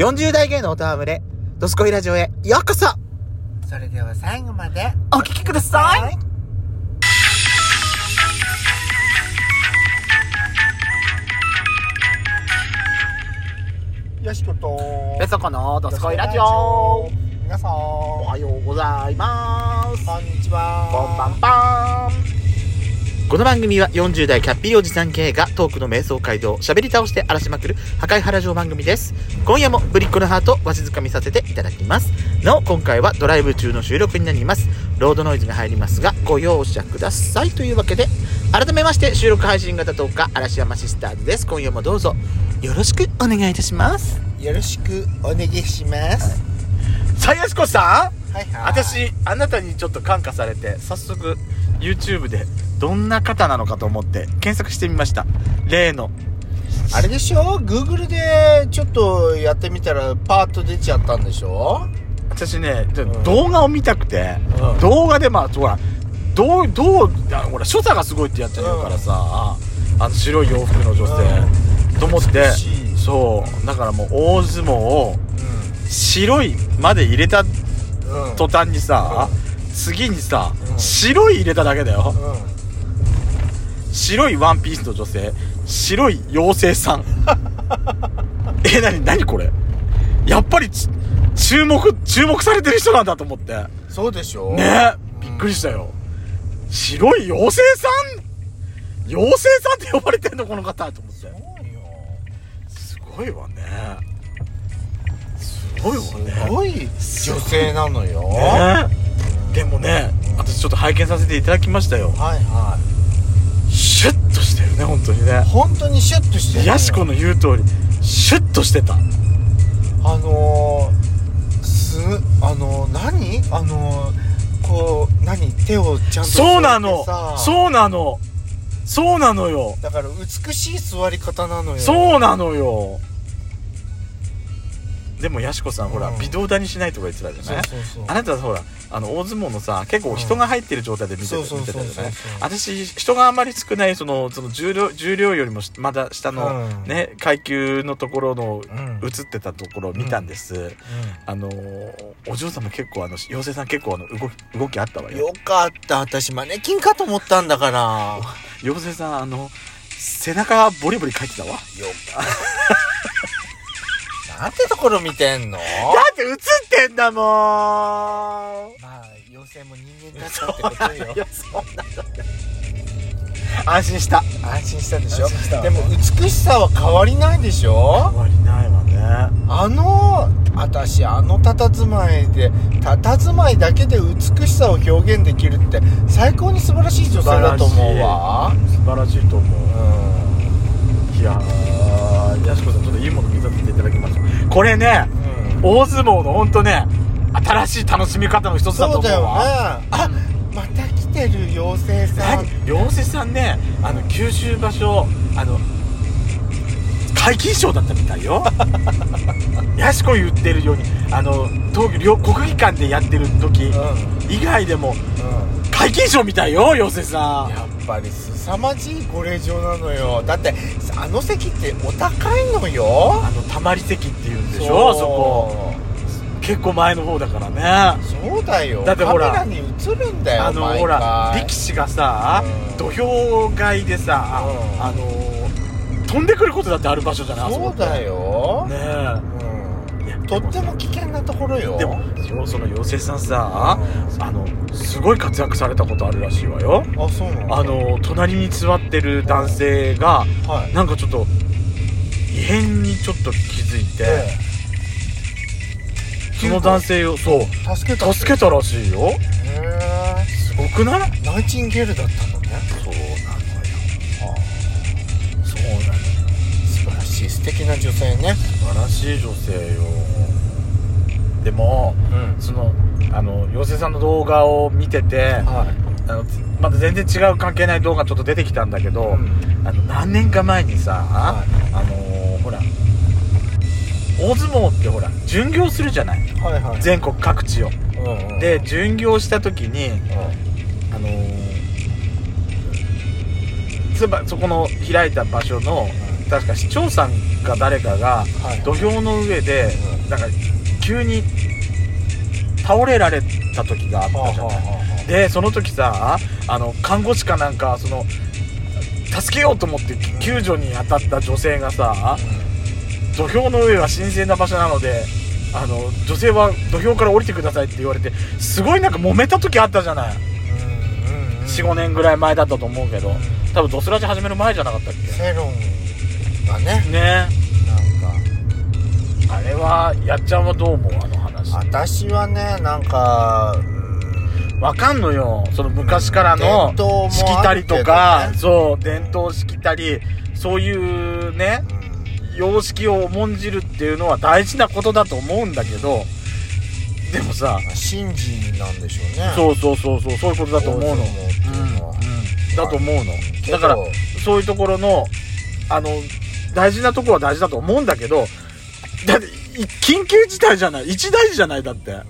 40代芸能お戯れ、ドスコイラジオへようこそ。それでは最後までお聞きください。よしこと。ペソコのドスコイラジオ。皆さん。おはようございます。こんにちは。こんばんぱんこの番組は40代キャッピーおじさん系がトークの瞑想街道喋り倒して荒らしまくる破壊原城番組です。今夜もぶりっ子のハートわしづかみさせていただきます。なお今回はドライブ中の収録になります。ロードノイズが入りますがご容赦ください。というわけで改めまして収録配信型10日嵐山シスターズです。今夜もどうぞよろしくお願いいたします。よろしくお願いします。さやしこさん。はいはい。私あなたにちょっと感化されて早速 YouTube でどんな方なのかと思って検索してみました。例の。あれでしょ？Google でちょっとやってみたらパーッと出ちゃったんでしょ？私ねうん。動画を見たくて、うん。動画でまあほらどうどうあほら所作がすごいってやっちゃうからさ、あの白い洋服の女性、と思ってそうだからもう大相撲を白いまで入れたうん。うん途端にさ、次にさ、うん。白い入れただけだよ、うん。白いワンピースの女性白い妖精さん。えなになにこれ？やっぱりち注目注目されてる人なんだと思って。そうでしょ。ね。びっくりしたよ。白い妖精さん？妖精さんって呼ばれてんのこの方と思って。すごいわね。すごいわね。すごい女性なのよ。ねでもね私ちょっと拝見させていただきましたよ。はいはシュッとしてるね本当にね。い本当にシュッとしてるのよヤシコの言う通りシュッとしてた。あのー、すあのー、何？あのー、こう何？手をちゃんとそうなの。そうなの。そうなのよ。だから美しい座り方なのよ。そうなのよでもヤシコさんほらうん。微動だにしないとか言ってたじゃない？あなたほらあの大相撲のさ結構人が入ってる状態で見てたじゃない？私人があんまり少ないそのその重量重量よりもまだ下のうん。ね階級のところのうん。映ってたところを見たんです、あのーお嬢様結構あの妖精さん結構あの動き動きあったわよ。うんよかった私マネキンかと思ったんだから。よ妖精さんあの背中ボリボリ書いてたわ。かなんてところ見てんの？だって映ってんだもん。まあ妖精も人間だったってことよ。そうな安心した。安心したでしょ？安心したでも美しさは変わりないでしょ？変わりないわね。あの私あの佇まいで佇まいだけで美しさを表現できるって最高に素晴らしい女性だと思うわ。素晴らしいと思う。ういやーやしこさんちょっといいもの見させていただきましたこれねん、うん、大相撲のほんとね新しい楽しみ方の一つだと思うそうあまた来てる妖精さん。何？妖精さんねあの九州場所あの皆勤賞だったみたいよ。やしこ言ってるようにあの東京両国技館でやってる時う以外でもんうん皆勤賞みたいよ妖精さん。やっぱり凄まじいご令状なのよ。だってあの席ってお高いのよ。あのたまり席っていうんでしょあそこ。結構前の方だからね。そうだよ。だってほらカメラに映るんだよあのほら力士がさ、うん。土俵外でさ、うん。あの飛んでくることだってある場所じゃないそうだよ、ねうんえ。いやとっても危険なところよ。でもよその妖精さんさ、あのすごい活躍されたことあるらしいわよ。あそうなの？あの隣に座ってる男性がはい。なんかちょっと異変にちょっと気づいて、えその男性をそうえ助けた助けたらしいよ。へすごくない？えナイチンゲールだったのね。そうなのよ。そうなの素晴らしい素敵な女性ね。素晴らしい女性よ。でもうん。そのあの妖精さんの動画を見ててはあのまた全然違う関係ない動画ちょっと出てきたんだけど、い、うん。あの何年か前にさ、はあのーほら大相撲ってほら巡業するじゃない？はいはい。全国各地を。うんうん。で巡業した時にうん。あのーそこの開いた場所の確か市長さんか誰かがはい。土俵の上でうん。なんか急に倒れられた時があったじゃない、でその時さあの看護師かなんかその助けようと思って救助に当たった女性がさ土俵の上は神聖な場所なのであの女性は土俵から降りてくださいって言われてすごいなんか揉めた時あったじゃない。45年ぐらい前だったと思うけど。多分ドスラジ始める前じゃなかったっセロンがね。けね。なんか。あれはやっちゃんはどう思うあの話。私はねなんかわかんのよ。その昔からのしきたりとか、ね。そう伝統しきたりそういうね様式を重んじるっていうのは大事なことだと思うんだけどでもさ神事なんでしょうね。そうそうそうそうそういうことだと思うの、だと思うの。だからそういうところのあの大事なところは大事だと思うんだけどだってい緊急事態じゃない一大事じゃないだって。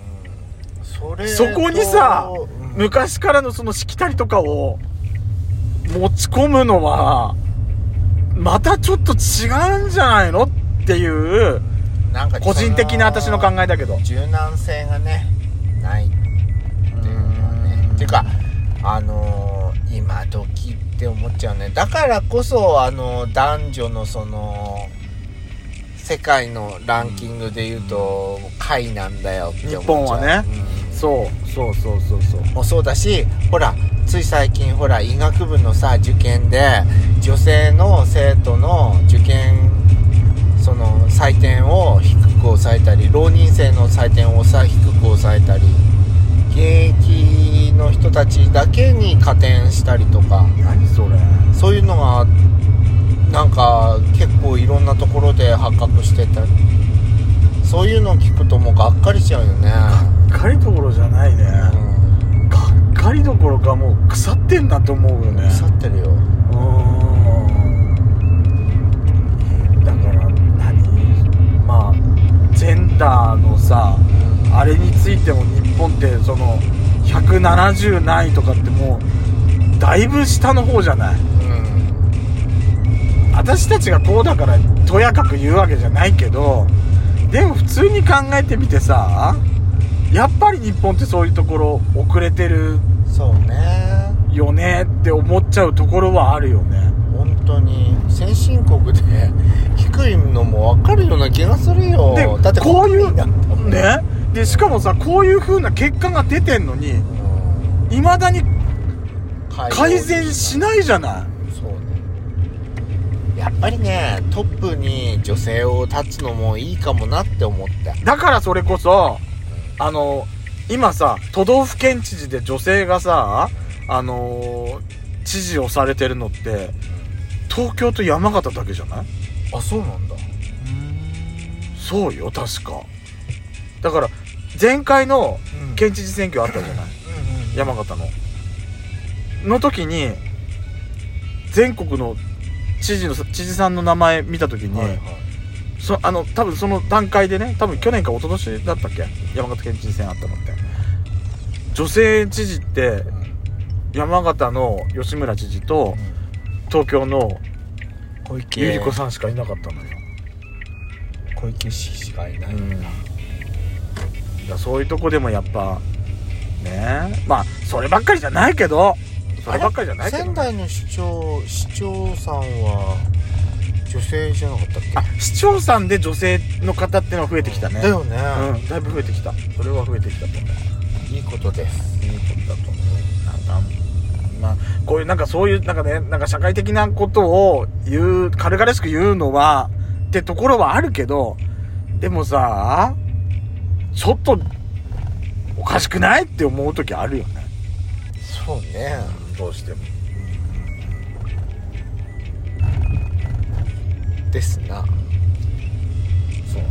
それそこにさうん。昔からのそのしきたりとかを持ち込むのはまたちょっと違うんじゃないのっていうなんか個人的な私の考えだけど。柔軟性がねないっていうのはね。っていうかあのー今時って思っちゃうね。だからこそあの男女のその世界のランキングで言うと下位なんだよって思っちゃう。日本はね。うん。そうそうそうそうそう。もそうだしほらつい最近ほら医学部のさ受験で女性の生徒の受験その採点を低く抑えたり浪人生の採点をさ低く抑えたり現役の人たちだけに加点したりとか。何それ。そういうのがなんか結構いろんなところで発覚してたそういうのを聞くともうがっかりしちゃうよね、がっかりどころじゃないね。うん、がっかりどころかもう腐ってんなと思うよね。腐ってるよ。うーん。だから何？まあジェンダーのさあれについても日本ってその170何位とかってもうだいぶ下の方じゃない？うん。私たちがこうだからとやかく言うわけじゃないけどでも普通に考えてみてさやっぱり日本ってそういうところ遅れてるそうね。よねって思っちゃうところはあるよね。本当に。先進国で 低いのも分かるような気がするよ。でだってこういうね？でしかもさこういう風な結果が出てんのにうん未だに改改善しないじゃない。そうね。やっぱりねトップに女性を立つのもいいかもなって思った。だからそれこそあの今さ都道府県知事で女性がさあの知事をされてるのって東京と山形だけじゃない？あそうなんだ。そうよ確か。だから前回のうん。県知事選挙あったじゃない。山形の。の時に全国の知事の知事さんの名前見た時に、はいはい。そあの多分その段階でね多分去年か一昨年だったっけ？山形県知事選あったのって。女性知事って山形の吉村知事と東京の小池。百合子さんしかいなかったのよ、小池氏しかいない、うん、そういうとこでもやっぱね。まあそればっかりじゃないけどそればっかりじゃないけど仙台の市長市長さんは女性じゃなかったっけ？あ市長さんで女性の方ってのは増えてきたね。だよね、うんだいぶ増えてきた。それは増えてきたと思う。いいことです。いいことだと思う。なんかまあこういうなんかそういうなんかねなんか社会的なことを言う軽々しく言うのはってところはあるけどでもさちょっとおかしくないって思う時あるよね。そうね。どうしても。ですな。そう。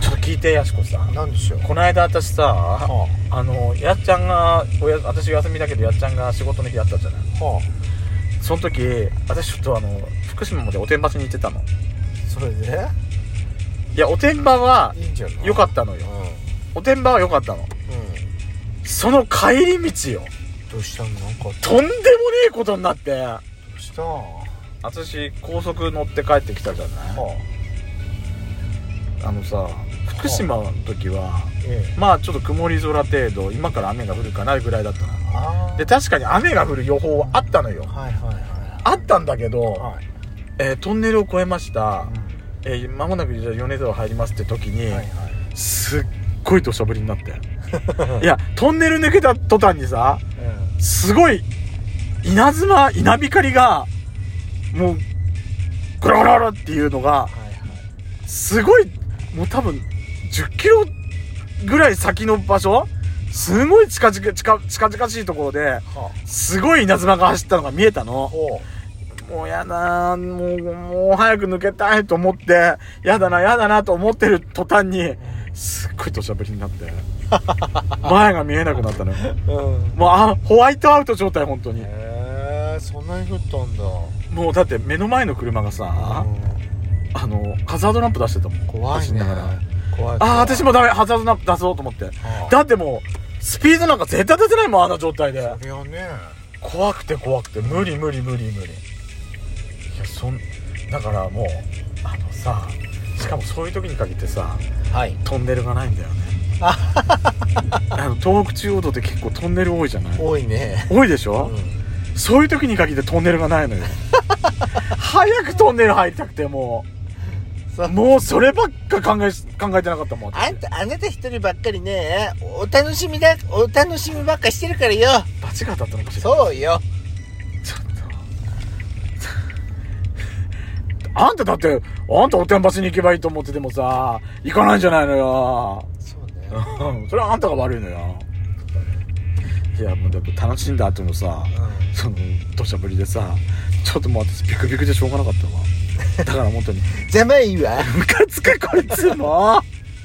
ちょっと聞いてやしこさん。なんでしょう。この間私さはあ。のやっちゃんがおや私休みだけどやっちゃんが仕事の日あったじゃない。あ。はその時私ちょっとあの福島までおてんばしに行ってたの。あそれで？いやおてんばは良かったのよ。うおてんばは良かったの。ん、うん、その帰り道よ。どうしたの？なんかとんでもねえことになって。どうした？は私高速乗って帰ってきたじゃない？あ。あのさ福島の時はええ。まあちょっと曇り空程度今から雨が降るかなぐらいだったの。ああで確かに雨が降る予報はあったのよ。はいはいはいあったんだけど、はい。えートンネルを越えました、えー間もなくじゃあ米沢入りますって時に、はいはい。すっごい土砂降りになって。いやトンネル抜けた途端にさすごい稲妻稲光がもうゴロゴロゴロっていうのがすごいもう多分10キロぐらい先の場所すごい近々近近々しいところですごい稲妻が走ったのが見えたの。もうやだもうもう早く抜けたいと思ってやだなやだなと思ってる途端にすっごい土砂降りになって前が見えなくなったのよ。ううん。もうあホワイトアウト状態本当に。へえそんなに降ったんだ。もうだって目の前の車がさ、うん。あのハザードランプ出してたもん。怖いね。走りながら。怖い。ああ私もダメハザードランプ出そうと思って。はあだってもうスピードなんか絶対出せないもんあの状態で。そりゃね。怖くて怖くて。無理無理無理無理。いやそんだからもうあのさしかもそういう時に限ってさはい。トンネルがないんだよね。あの東北中央道って結構トンネル多いじゃない？多いね。多いでしょ、そういう時に限ってトンネルがないのよ。早くトンネル入りたくてもう。もうそればっか考え考えてなかったもんあんたあなた一人ばっかりねお楽しみだお楽しみばっかしてるからよ。罰が当たったのかしら。そうよあんただってあんたおてんばしに行けばいいと思っててもさ行かないんじゃないのよ。そうね。う んそれはあんたが悪いのよ。いやもうだって楽しんだ後のさその土砂降りでさちょっともう私ビクビクでしょうがなかったわ。だから本当に。邪魔いいわ。ムカつくこいつも。う